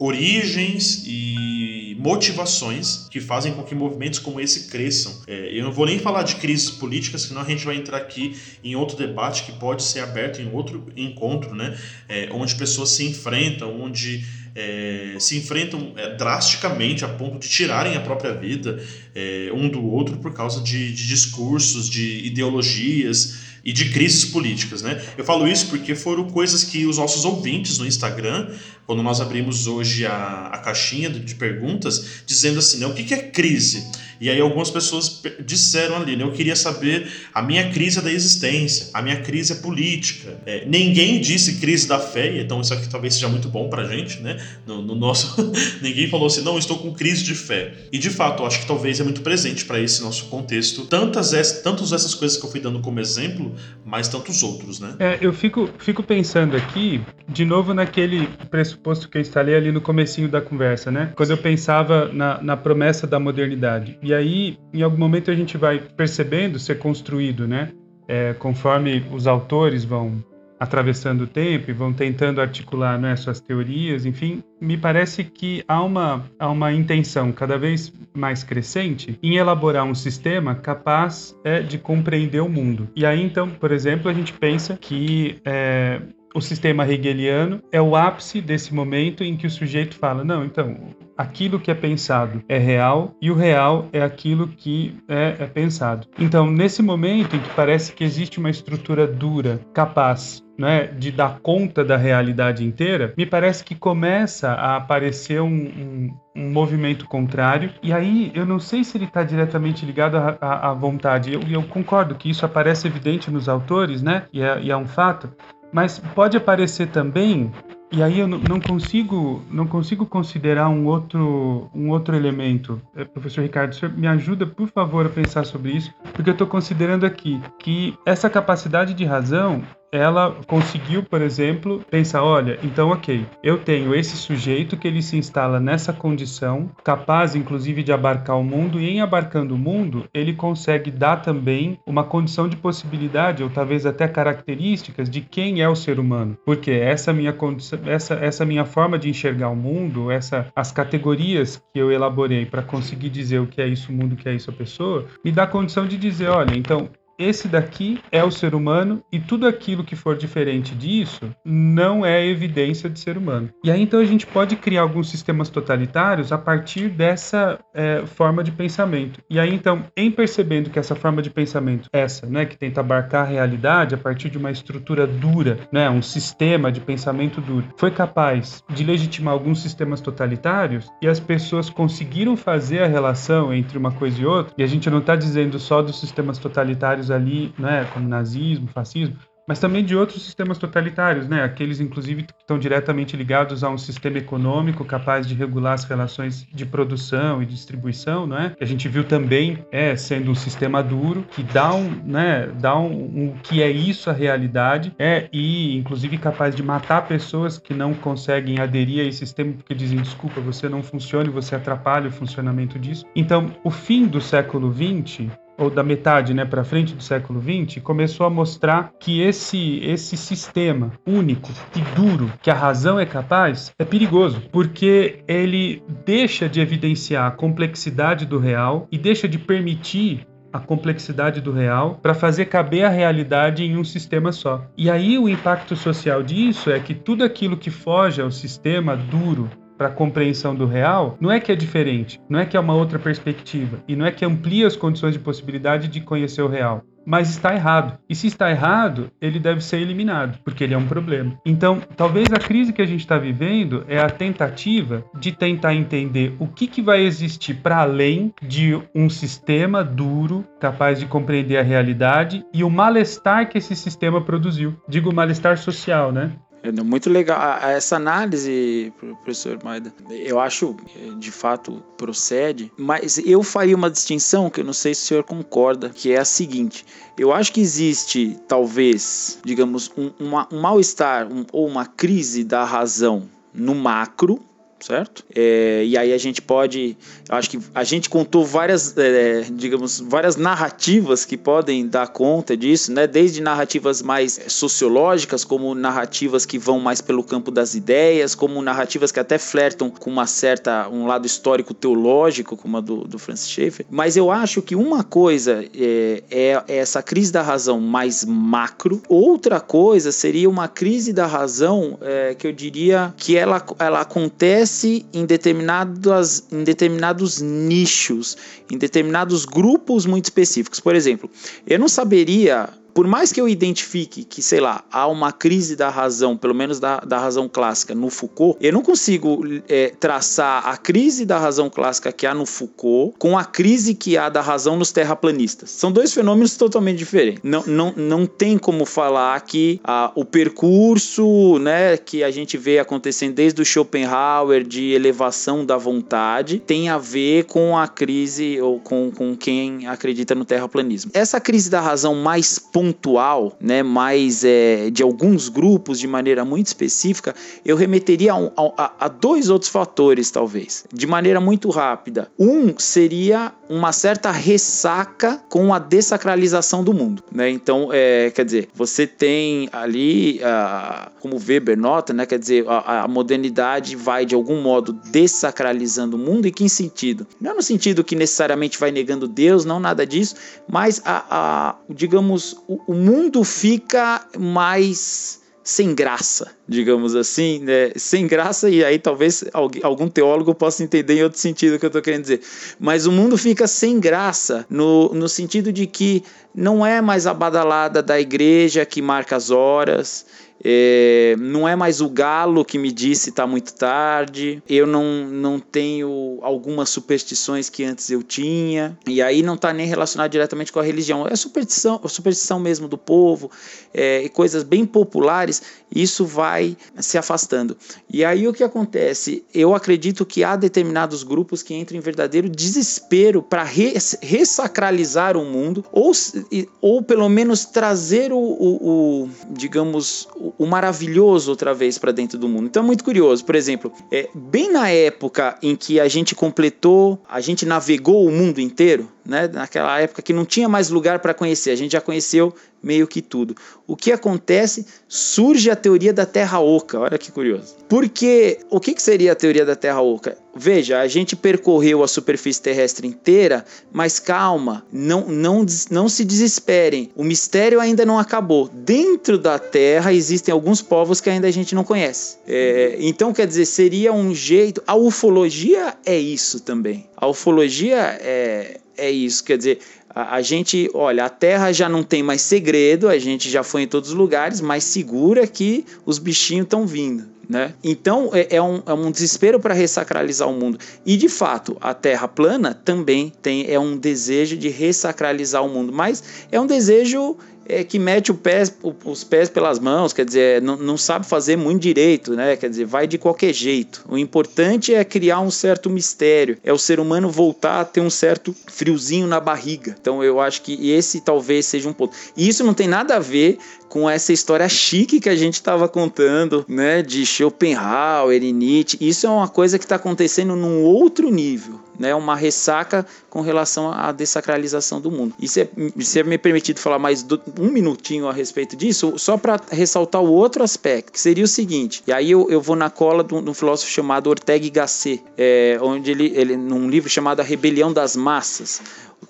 origens e motivações que fazem com que movimentos como esse cresçam. É, eu não vou nem falar de crises políticas, senão a gente vai entrar aqui em outro debate que pode ser aberto em outro encontro, né? É, onde pessoas se enfrentam, onde é, se enfrentam é, drasticamente a ponto de tirarem a própria vida é, um do outro por causa de, de discursos, de ideologias e de crises políticas, né? Eu falo isso porque foram coisas que os nossos ouvintes no Instagram quando nós abrimos hoje a, a caixinha de perguntas, dizendo assim, né, o que, que é crise? E aí algumas pessoas disseram ali, né, eu queria saber a minha crise é da existência, a minha crise é política. É, ninguém disse crise da fé, então isso aqui talvez seja muito bom pra gente, né? No, no nosso, <laughs> ninguém falou assim, não, estou com crise de fé. E de fato, eu acho que talvez é muito presente para esse nosso contexto, tantas tantos essas coisas que eu fui dando como exemplo, mas tantos outros, né? É, eu fico, fico pensando aqui, de novo naquele pressuposto que eu instalei ali no comecinho da conversa, né? Quando eu pensava na, na promessa da modernidade. E aí, em algum momento a gente vai percebendo ser construído, né? É, conforme os autores vão atravessando o tempo e vão tentando articular né, suas teorias, enfim, me parece que há uma, há uma intenção cada vez mais crescente em elaborar um sistema capaz é, de compreender o mundo. E aí, então, por exemplo, a gente pensa que é, o sistema hegeliano é o ápice desse momento em que o sujeito fala: não, então, aquilo que é pensado é real e o real é aquilo que é, é pensado. Então, nesse momento em que parece que existe uma estrutura dura, capaz né, de dar conta da realidade inteira, me parece que começa a aparecer um, um, um movimento contrário. E aí eu não sei se ele está diretamente ligado à, vontade. Eu, eu, concordo que isso aparece evidente nos autores, né? E é, e é um fato. Mas pode aparecer também, e aí eu não consigo, não consigo considerar um outro, um outro elemento. Eh, professor Ricardo, me ajuda, por favor, a pensar sobre isso, porque eu estou considerando aqui que essa capacidade de razão ela conseguiu, por exemplo, pensar, olha, então ok, eu tenho esse sujeito que ele se instala nessa condição, capaz inclusive de abarcar o mundo, e em abarcando o mundo, ele consegue dar também uma condição de possibilidade, ou talvez até características de quem é o ser humano. Porque essa minha condição, essa, essa minha forma de enxergar o mundo, essa, as categorias que eu elaborei para conseguir dizer o que é isso o mundo, o que é isso a pessoa, me dá condição de dizer, olha, então esse daqui é o ser humano e tudo aquilo que for diferente disso não é evidência de ser humano. E aí então a gente pode criar alguns sistemas totalitários a partir dessa é, forma de pensamento. E aí então, em percebendo que essa forma de pensamento, essa, né, que tenta abarcar a realidade a partir de uma estrutura dura, né, um sistema de pensamento duro, foi capaz de legitimar alguns sistemas totalitários e as pessoas conseguiram fazer a relação entre uma coisa e outra. E a gente não está dizendo só dos sistemas totalitários ali, né, como nazismo, fascismo, mas também de outros sistemas totalitários, né? Aqueles, inclusive, que estão diretamente ligados a um sistema econômico capaz de regular as relações de produção e distribuição, não é? Que a gente viu também é sendo um sistema duro que dá um, né? Dá um, um que é isso a realidade, é e inclusive capaz de matar pessoas que não conseguem aderir a esse sistema porque dizem desculpa, você não funciona e você atrapalha o funcionamento disso. Então, o fim do século XX ou da metade né, para frente do século XX, começou a mostrar que esse, esse sistema único e duro que a razão é capaz é perigoso, porque ele deixa de evidenciar a complexidade do real e deixa de permitir a complexidade do real para fazer caber a realidade em um sistema só. E aí o impacto social disso é que tudo aquilo que foge ao sistema duro para a compreensão do real, não é que é diferente, não é que é uma outra perspectiva e não é que amplia as condições de possibilidade de conhecer o real. Mas está errado. E se está errado, ele deve ser eliminado, porque ele é um problema. Então, talvez a crise que a gente está vivendo é a tentativa de tentar entender o que, que vai existir para além de um sistema duro, capaz de compreender a realidade e o mal-estar que esse sistema produziu. Digo malestar social, né? É muito legal essa análise, professor Maida. Eu acho, é, de fato, procede, mas eu faria uma distinção que eu não sei se o senhor concorda, que é a seguinte: eu acho que existe, talvez, digamos, um, um mal-estar um, ou uma crise da razão no macro, certo? É, e aí a gente pode, acho que a gente contou várias, é, digamos, várias narrativas que podem dar conta disso, né? Desde narrativas mais sociológicas, como narrativas que vão mais pelo campo das ideias, como narrativas que até flertam com uma certa, um lado histórico teológico, como a do, do Francis Schaeffer. Mas eu acho que uma coisa é, é, é essa crise da razão mais macro, outra coisa seria uma crise da razão é, que eu diria que ela, ela acontece acontece em, determinadas, em determinados nichos, em determinados grupos muito específicos. Por exemplo, eu não saberia por mais que eu identifique que, sei lá, há uma crise da razão, pelo menos da, da razão clássica no Foucault, eu não consigo é, traçar a crise da razão clássica que há no Foucault com a crise que há da razão nos terraplanistas. São dois fenômenos totalmente diferentes. Não, não, não tem como falar que ah, o percurso né, que a gente vê acontecendo desde o Schopenhauer de elevação da vontade tem a ver com a crise ou com, com quem acredita no terraplanismo. Essa crise da razão mais pontual, né, mais é, de alguns grupos de maneira muito específica, eu remeteria a, a, a dois outros fatores, talvez, de maneira muito rápida. Um seria uma certa ressaca com a dessacralização do mundo, né? Então, é, quer dizer, você tem ali, uh, como Weber nota, né? Quer dizer, a, a, modernidade vai de algum modo dessacralizando o mundo. E que sentido? Não é no sentido que necessariamente vai negando Deus, não nada disso, mas a, a digamos, o, mundo fica mais sem graça, digamos assim, né? sem graça, e aí talvez algum teólogo possa entender em outro sentido o que eu estou querendo dizer. Mas o mundo fica sem graça no, no sentido de que não é mais a badalada da igreja que marca as horas, é, não é mais o galo que me disse está muito tarde. Eu não, não tenho algumas superstições que antes eu tinha. E aí não está nem relacionado diretamente com a religião. É superstição, superstição mesmo do povo é, e coisas bem populares. Isso vai se afastando. E aí o que acontece? Eu acredito que há determinados grupos que entram em verdadeiro desespero para ressacralizar o mundo ou, ou pelo menos trazer o, o, o digamos, o maravilhoso outra vez para dentro do mundo. Então é muito curioso. Por exemplo, é, bem na época em que a gente completou, a gente navegou o mundo inteiro, né? naquela época que não tinha mais lugar para conhecer, a gente já conheceu meio que tudo. O que acontece? Surge a teoria da Terra Oca. Olha que curioso. Porque o que, que seria a teoria da Terra Oca? Veja, a gente percorreu a superfície terrestre inteira, mas calma, não, não, não se desesperem. O mistério ainda não acabou. Dentro da Terra existem alguns povos que ainda a gente não conhece. É, então, quer dizer, seria um jeito. A ufologia é isso também. A ufologia é, é isso. Quer dizer, a, a, gente, olha, a Terra já não tem mais segredo, a gente já foi em todos os lugares, mas segura que os bichinhos estão vindo. Né? Então é, é, um, é um desespero para ressacralizar o mundo. E de fato, a Terra plana também tem é um desejo de ressacralizar o mundo, mas é um desejo é, que mete os pés pelas mãos, quer dizer, não, não sabe fazer muito direito, né? Quer dizer, vai de qualquer jeito. O importante é criar um certo mistério, é o ser humano voltar a ter um certo friozinho na barriga. Então eu acho que esse talvez seja um ponto. E isso não tem nada a ver com essa história chique que a gente estava contando, né, de Schopenhauer Nietzsche. Isso é uma coisa que está acontecendo num outro nível, né, uma ressaca com relação à desacralização do mundo. E se, se é me permitido falar mais do, um minutinho a respeito disso, só para ressaltar o outro aspecto, que seria o seguinte, e aí eu, eu vou na cola de um, filósofo chamado Ortega y Gasset, é, onde ele, ele, num livro chamado A Rebelião das Massas,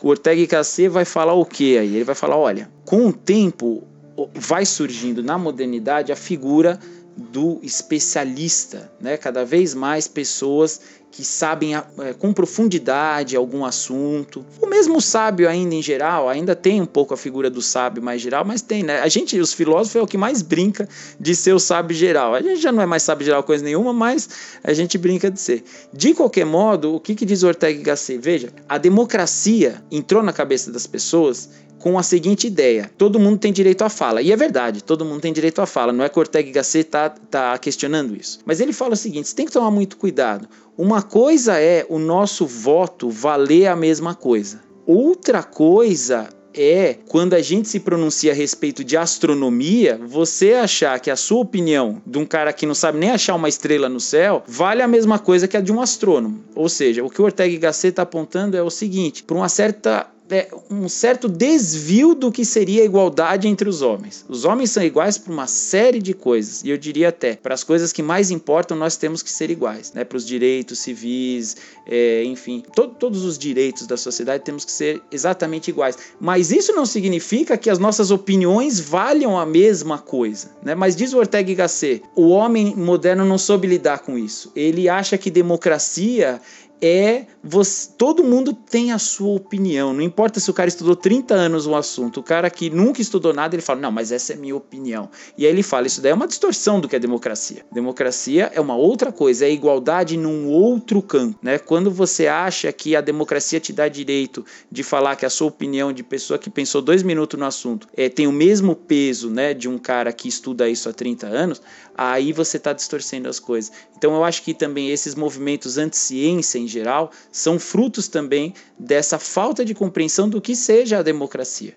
o Ortega y Gasset vai falar o que aí? Ele vai falar, olha, com o tempo vai surgindo na modernidade a figura do especialista, né? Cada vez mais pessoas que sabem é, com profundidade algum assunto. O mesmo sábio ainda em geral, ainda tem um pouco a figura do sábio mais geral, mas tem, né? A gente, os filósofos, é o que mais brinca de ser o sábio geral. A gente já não é mais sábio geral coisa nenhuma, mas a gente brinca de ser. De qualquer modo, o que, que diz Ortega y Gasset? Veja, a democracia entrou na cabeça das pessoas com a seguinte ideia: todo mundo tem direito à fala. E é verdade, todo mundo tem direito à fala. Não é que Ortega y Gasset está tá questionando isso. Mas ele fala o seguinte: você tem que tomar muito cuidado. Uma coisa é o nosso voto valer a mesma coisa. Outra coisa é quando a gente se pronuncia a respeito de astronomia, você achar que a sua opinião de um cara que não sabe nem achar uma estrela no céu vale a mesma coisa que a de um astrônomo. Ou seja, o que o Ortega y Gasset está apontando é o seguinte: por uma certa um certo desvio do que seria a igualdade entre os homens. Os homens são iguais para uma série de coisas, e eu diria até, para as coisas que mais importam, nós temos que ser iguais, né? para os direitos civis, é, enfim, to todos os direitos da sociedade temos que ser exatamente iguais. Mas isso não significa que as nossas opiniões valham a mesma coisa. Né? Mas diz o Ortega y Gasset, o homem moderno não soube lidar com isso. Ele acha que democracia é você, todo mundo tem a sua opinião. Não importa se o cara estudou 30 anos um assunto, o cara que nunca estudou nada, ele fala: "Não, mas essa é minha opinião". E aí ele fala: "Isso daí é uma distorção do que é democracia". Democracia é uma outra coisa, é igualdade num outro campo, né? Quando você acha que a democracia te dá direito de falar que a sua opinião de pessoa que pensou dois minutos no assunto é, tem o mesmo peso, né, de um cara que estuda isso há 30 anos, aí você está distorcendo as coisas. Então eu acho que também esses movimentos anti-ciência em geral são frutos também dessa falta de compreensão do que seja a democracia.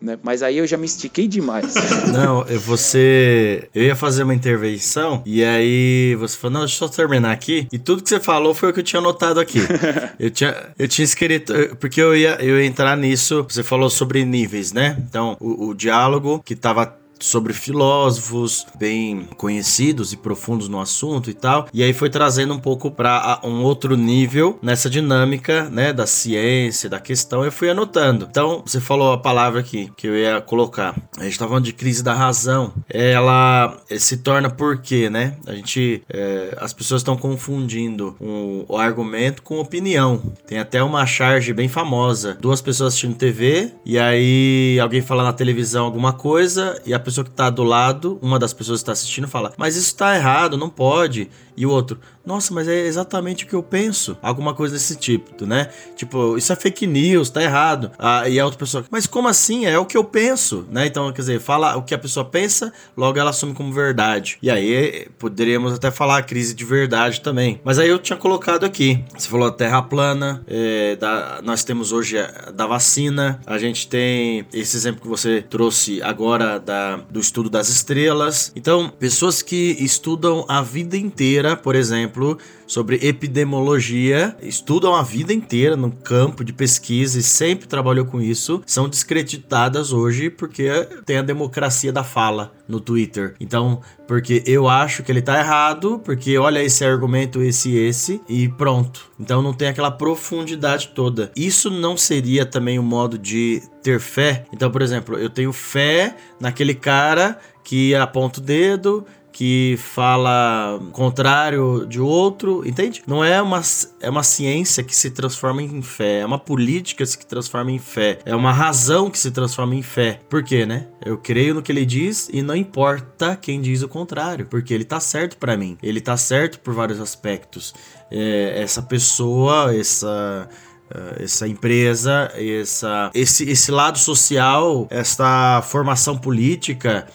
Né? Mas aí eu já me estiquei demais. <laughs> Não, você. Eu ia fazer uma intervenção e aí você falou: não, deixa eu só terminar aqui. E tudo que você falou foi o que eu tinha anotado aqui. <laughs> eu, tinha, eu tinha escrito. Porque eu ia, eu ia entrar nisso. Você falou sobre níveis, né? Então, o, o diálogo que estava sobre filósofos bem conhecidos e profundos no assunto e tal. E aí foi trazendo um pouco para um outro nível nessa dinâmica, né, da ciência, da questão. Eu fui anotando. Então, você falou a palavra aqui que eu ia colocar. A gente tá falando de crise da razão. Ela se torna por quê, né? A gente, é, as pessoas estão confundindo um, o argumento com opinião. Tem até uma charge bem famosa. Duas pessoas assistindo TV e aí alguém fala na televisão alguma coisa e a pessoa que tá do lado, uma das pessoas que tá assistindo, fala: Mas isso tá errado, não pode. E o outro, nossa, mas é exatamente o que eu penso. Alguma coisa desse tipo, né? Tipo, isso é fake news, tá errado. Ah, e a outra pessoa, mas como assim? É o que eu penso, né? Então, quer dizer, fala o que a pessoa pensa, logo ela assume como verdade. E aí poderíamos até falar crise de verdade também. Mas aí eu tinha colocado aqui. Você falou a terra plana, é, da, nós temos hoje a, da vacina, a gente tem esse exemplo que você trouxe agora da, do estudo das estrelas. Então, pessoas que estudam a vida inteira, por exemplo, sobre epidemiologia, estudam a vida inteira no campo de pesquisa e sempre trabalhou com isso, são descreditadas hoje porque tem a democracia da fala no Twitter. Então, porque eu acho que ele tá errado, porque olha esse argumento, esse esse, e pronto. Então não tem aquela profundidade toda. Isso não seria também um modo de ter fé? Então, por exemplo, eu tenho fé naquele cara que aponta o dedo que fala contrário de outro, entende? Não é uma, é uma ciência que se transforma em fé, é uma política que se transforma em fé, é uma razão que se transforma em fé. Por quê, né? Eu creio no que ele diz e não importa quem diz o contrário, porque ele tá certo para mim, ele tá certo por vários aspectos. É, essa pessoa, essa eh, essa empresa, essa, esse, esse lado social, essa formação política,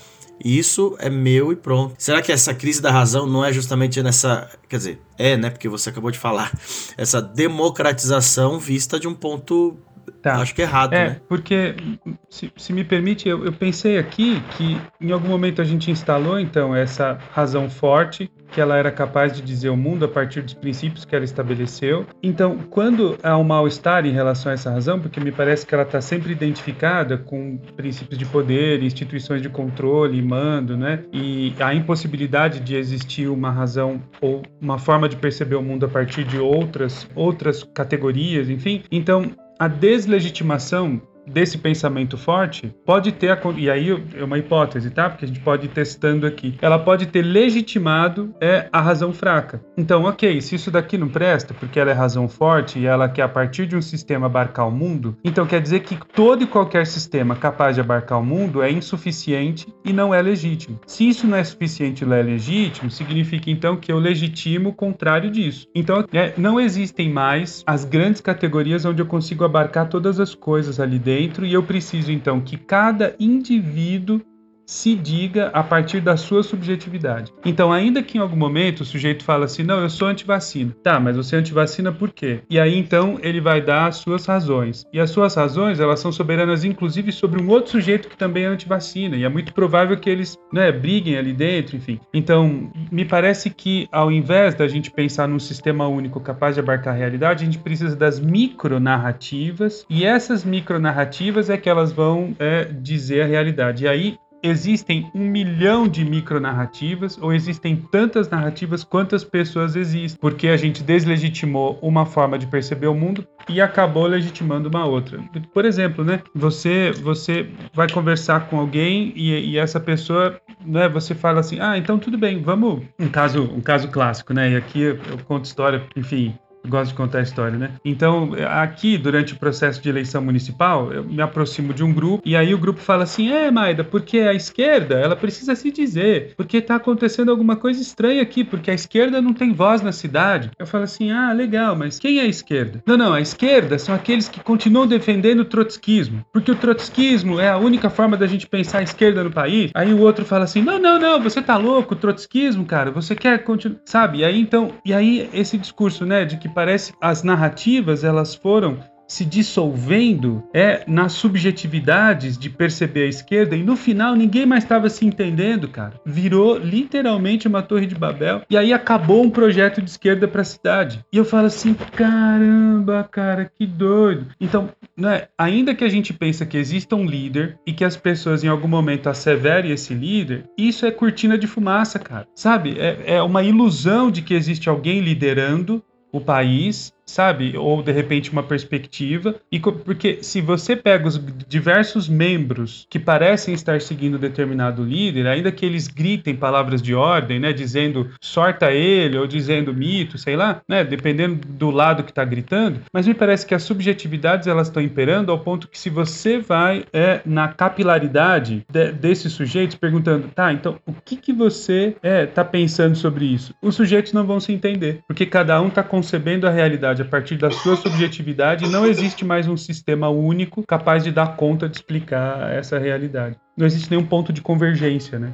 isso é meu e pronto. Será que essa crise da razão não é justamente nessa. Quer dizer, é, né? Porque você acabou de falar. <laughs> Essa democratização vista de um ponto Tá. Acho que é errado, é, né? Porque, se, se me permite, eu, eu, pensei aqui que em algum momento a gente instalou, então, essa razão forte, que ela era capaz de dizer o mundo a partir dos princípios que ela estabeleceu. Então, quando há um mal-estar em relação a essa razão, porque me parece que ela está sempre identificada com princípios de poder, instituições de controle mando, né? E a impossibilidade de existir uma razão ou uma forma de perceber o mundo a partir de outras, outras categorias, enfim. Então, a deslegitimação desse pensamento forte pode ter, e aí é uma hipótese, tá? Porque a gente pode ir testando aqui. Ela pode ter legitimado é, a razão fraca. Então, ok, se isso daqui não presta, porque ela é razão forte e ela quer a partir de um sistema abarcar o mundo, então quer dizer que todo e qualquer sistema capaz de abarcar o mundo é insuficiente e não é legítimo. Se isso não é suficiente e não é legítimo, significa então que eu legitimo o contrário disso. Então, é, não existem mais as grandes categorias onde eu consigo abarcar todas as coisas ali dentro dentro e eu preciso então que cada indivíduo se diga a partir da sua subjetividade. Então, ainda que em algum momento o sujeito fala assim, não, eu sou antivacina. Tá, mas você é antivacina por quê? E aí então ele vai dar as suas razões. E as suas razões, elas são soberanas inclusive sobre um outro sujeito que também é antivacina. E é muito provável que eles, né, briguem ali dentro, enfim. Então, me parece que ao invés da gente pensar num sistema único capaz de abarcar a realidade, a gente precisa das micronarrativas. E essas micronarrativas é que elas vão é, dizer a realidade. E aí existem um milhão de micronarrativas ou existem tantas narrativas quantas pessoas existem, porque a gente deslegitimou uma forma de perceber o mundo e acabou legitimando uma outra. Por exemplo, né? Você você vai conversar com alguém e, e essa pessoa, né? Você fala assim, ah, então tudo bem, vamos um caso um caso clássico, né? E aqui eu conto história, enfim, gosto de contar a história, né? Então, aqui, durante o processo de eleição municipal, eu me aproximo de um grupo e aí o grupo fala assim: é, Maida, porque a esquerda, ela precisa se dizer, porque tá acontecendo alguma coisa estranha aqui, porque a esquerda não tem voz na cidade. Eu falo assim: ah, legal, mas quem é a esquerda? Não, não, a esquerda são aqueles que continuam defendendo o trotskismo, porque o trotskismo é a única forma da gente pensar a esquerda no país. Aí o outro fala assim: não, não, não, você tá louco, trotskismo, cara, você quer continuar, sabe? E aí então, e aí esse discurso, né, de que parece as narrativas elas foram se dissolvendo é nas subjetividades de perceber a esquerda e no final ninguém mais estava se entendendo, cara. Virou literalmente uma torre de Babel e aí acabou um projeto de esquerda para a cidade. E eu falo assim, caramba, cara, que doido. Então, né, ainda que a gente pense que exista um líder e que as pessoas em algum momento asseverem esse líder, isso é cortina de fumaça, cara. Sabe? É, é uma ilusão de que existe alguém liderando o país sabe? Ou de repente uma perspectiva. E porque se você pega os diversos membros que parecem estar seguindo determinado líder, ainda que eles gritem palavras de ordem, né, dizendo sorta ele ou dizendo mito, sei lá, né, dependendo do lado que está gritando, mas me parece que as subjetividades elas estão imperando ao ponto que se você vai é, na capilaridade de, desses sujeitos perguntando, tá, então o que que você é tá pensando sobre isso? Os sujeitos não vão se entender, porque cada um está concebendo a realidade realidade a partir da sua subjetividade, não existe mais um sistema único capaz de dar conta de explicar essa realidade. Não existe nenhum ponto de convergência, né?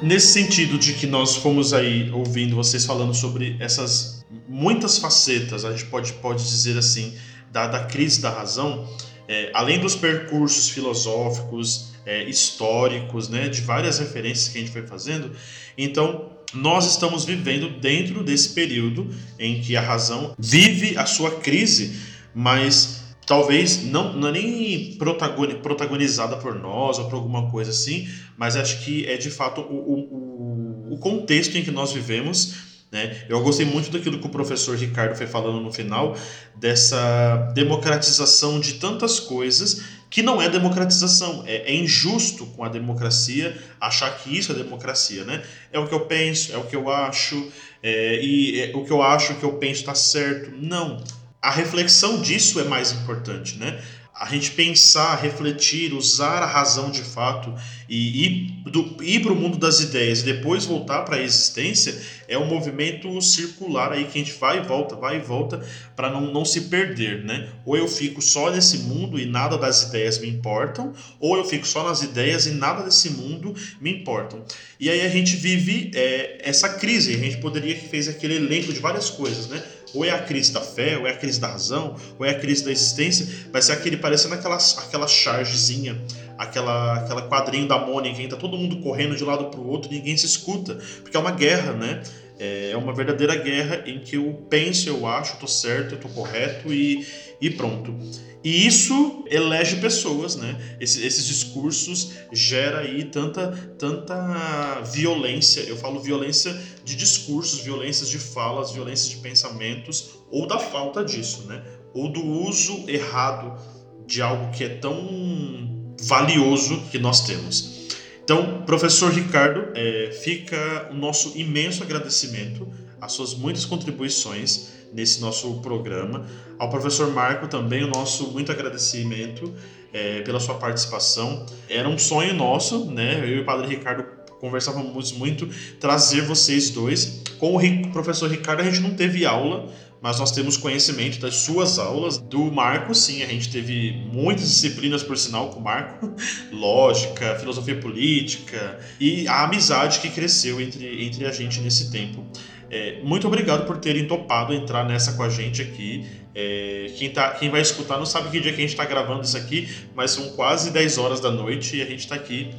Nesse sentido de que nós fomos aí ouvindo vocês falando sobre essas muitas facetas, a gente pode, pode dizer assim, da, da crise da razão, é, além dos percursos filosóficos, é, históricos, né, de várias referências que a gente foi fazendo, então nós estamos vivendo dentro desse período em que a razão vive a sua crise, mas talvez não, não é nem protagonizada por nós ou por alguma coisa assim, mas acho que é de fato o, o, o contexto em que nós vivemos né? Eu gostei muito daquilo que o professor Ricardo foi falando no final, dessa democratização de tantas coisas que não é democratização. É, é, injusto com a democracia achar que isso é democracia. Né? É o que eu penso, é o que eu acho, é, e é, o que eu acho, o que eu penso está certo. Não. A reflexão disso é mais importante. Né? A gente pensar, refletir, usar a razão de fato e ir, para o mundo das ideias e depois voltar para a existência é um movimento circular aí que a gente vai e volta, vai e volta para não, não se perder, né? Ou eu fico só nesse mundo e nada das ideias me importam, ou eu fico só nas ideias e nada desse mundo me importam. E aí a gente vive é, essa crise, a gente poderia que fez aquele elenco de várias coisas, né? Ou é a crise da fé, ou é a crise da razão, ou é a crise da existência, vai ser aquele parecendo aquela, aquela chargezinha, aquela, aquela quadrinho da Mônica, que tá todo mundo correndo de um lado para o outro ninguém se escuta, porque é uma guerra, né? É uma verdadeira guerra em que eu penso, eu acho, eu tô certo, eu tô correto e, e pronto. E isso elege pessoas, né? Esses, esses discursos gera aí tanta, tanta violência. Eu falo violência de discursos, violências de falas, violências de pensamentos, ou da falta disso, né? Ou do uso errado de algo que é tão valioso que nós temos. Então, professor Ricardo, é, fica o nosso imenso agradecimento às suas muitas contribuições nesse nosso programa. Ao professor Marco também o nosso muito agradecimento é, pela sua participação. Era um sonho nosso, né? Eu e o Padre Ricardo conversávamos muito trazer vocês dois. Com o professor Ricardo a gente não teve aula, mas nós temos conhecimento das suas aulas. Do Marco, sim, a gente teve muitas disciplinas, por sinal, com o Marco: <laughs> lógica, filosofia política e a amizade que cresceu entre, entre a gente nesse tempo. É, muito obrigado por terem topado entrar nessa com a gente aqui. É, quem, tá, quem vai escutar não sabe que dia que a gente está gravando isso aqui, mas são quase 10 horas da noite e a gente está aqui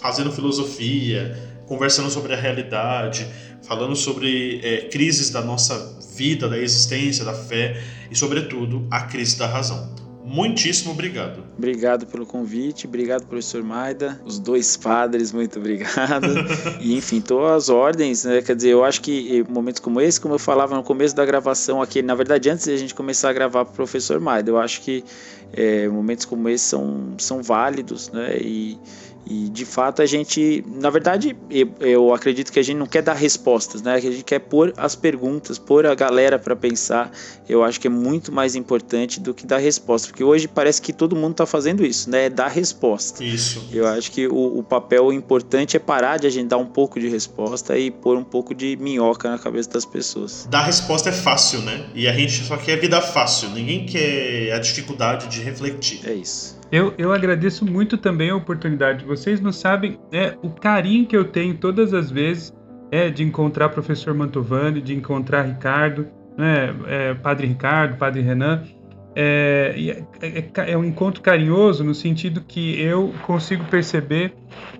fazendo filosofia, conversando sobre a realidade, falando sobre é, crises da nossa vida, da existência, da fé e, sobretudo, a crise da razão. Muitíssimo obrigado. Obrigado pelo convite, obrigado, professor Maida, os dois padres, muito obrigado. <laughs> e enfim, todas as ordens, né? Quer dizer, eu acho que momentos como esse, como eu falava no começo da gravação aqui, na verdade, antes de a gente começar a gravar para o professor Maida, eu acho que é, momentos como esse são, são válidos, né? E, e de fato a gente, na verdade, eu, acredito que a gente não quer dar respostas, né? Que a gente quer pôr as perguntas, pôr a galera para pensar. Eu acho que é muito mais importante do que dar resposta, porque hoje parece que todo mundo está fazendo isso, né? É dar resposta. Isso. Eu acho que o, o, papel importante é parar de a gente dar um pouco de resposta e pôr um pouco de minhoca na cabeça das pessoas. Dar resposta é fácil, né? E a gente só quer vida fácil. Ninguém quer a dificuldade de refletir. É isso. Eu, eu agradeço muito também a oportunidade. Vocês não sabem é o carinho que eu tenho todas as vezes é de encontrar professor Mantovani, de encontrar Ricardo, né, é, Padre Ricardo, Padre Renan. É, é, é, é, um encontro carinhoso no sentido que eu consigo perceber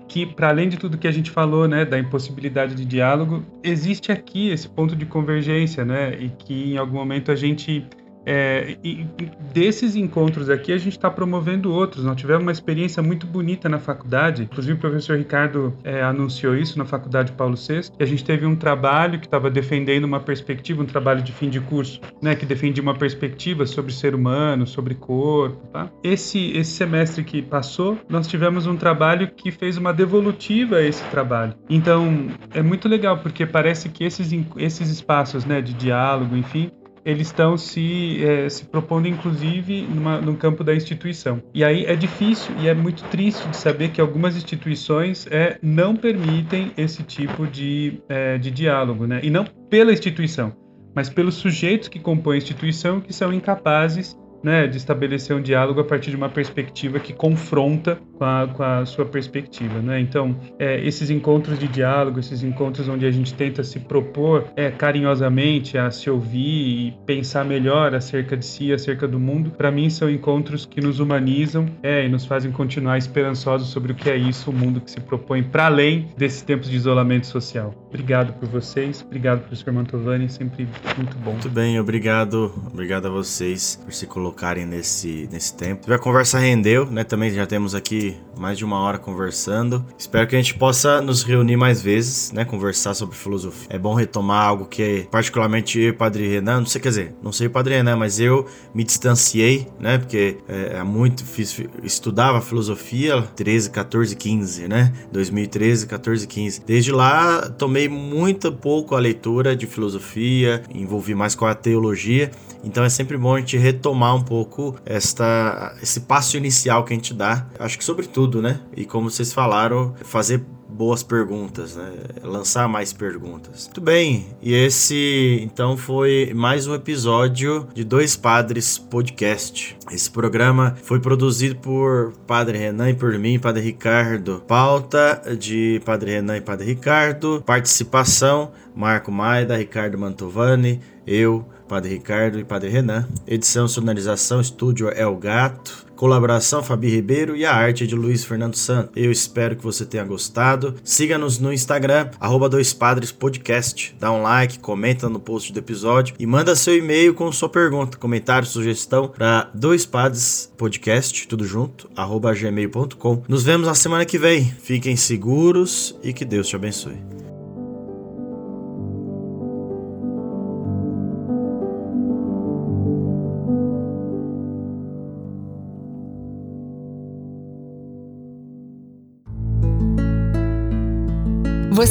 que, para além de tudo que a gente falou, né, da impossibilidade de diálogo, existe aqui esse ponto de convergência, né, e que em algum momento a gente é, e, desses encontros aqui, a gente está promovendo outros. Nós tivemos uma experiência muito bonita na faculdade, inclusive o professor Ricardo é, anunciou isso na Faculdade Paulo VI, e a gente teve um trabalho que estava defendendo uma perspectiva, um trabalho de fim de curso, né, que defendia uma perspectiva sobre ser humano, sobre corpo. Tá? Esse, esse semestre que passou, nós tivemos um trabalho que fez uma devolutiva a esse trabalho. Então, é muito legal, porque parece que esses, esses espaços né, de diálogo, enfim, eles estão se, é, se propondo, inclusive, numa, no campo da instituição. E aí é difícil e é muito triste de saber que algumas instituições é, não permitem esse tipo de, é, de diálogo, né? E não pela instituição, mas pelos sujeitos que compõem a instituição que são incapazes né, de estabelecer um diálogo a partir de uma perspectiva que confronta com a, com a sua perspectiva. Né? Então, é, esses encontros de diálogo, esses encontros onde a gente tenta se propor é, carinhosamente a se ouvir e pensar melhor acerca de si, acerca do mundo, para mim são encontros que nos humanizam é, e nos fazem continuar esperançosos sobre o que é isso, o mundo que se propõe para além desses tempos de isolamento social. Obrigado por vocês, obrigado, professor Mantovani, sempre muito bom. Muito bem, obrigado, obrigado a vocês por se colocar colocarem nesse, nesse tempo. A conversa rendeu, né? Também já temos aqui mais de uma hora conversando. Espero que a gente possa nos reunir mais vezes, né? Conversar sobre filosofia. É bom retomar algo que, particularmente eu e o Padre Renan, não sei, quer dizer, não sei o Padre Renan, mas eu me distanciei, né? Porque é, é muito fiz, estudava filosofia 13, 14, 15, né? 2013, 14, 15. Desde lá tomei muito pouco a leitura de filosofia, envolvi mais com a teologia. Então é sempre bom a gente retomar um pouco esta, esse passo inicial que a gente dá. Acho que sobretudo, né? E como vocês falaram, fazer boas perguntas, né? Lançar mais perguntas. Muito bem, e esse então foi mais um episódio de Dois Padres Podcast. Esse programa foi produzido por Padre Renan e por mim, Padre Ricardo. Pauta de Padre Renan e Padre Ricardo. Participação: Marco Maida, Ricardo Mantovani, eu. Padre Ricardo e Padre Renan. Edição, sonorização, estúdio El Gato. Colaboração Fabi Ribeiro e a arte de Luiz Fernando Santos. Eu espero que você tenha gostado. Siga-nos no Instagram, arroba Dois Padres Podcast. Dá um like, comenta no post do episódio e manda seu e-mail com sua pergunta, comentário, sugestão para Dois Padres Podcast, tudo junto, arroba gmail.com. Nos vemos na semana que vem. Fiquem seguros e que Deus te abençoe.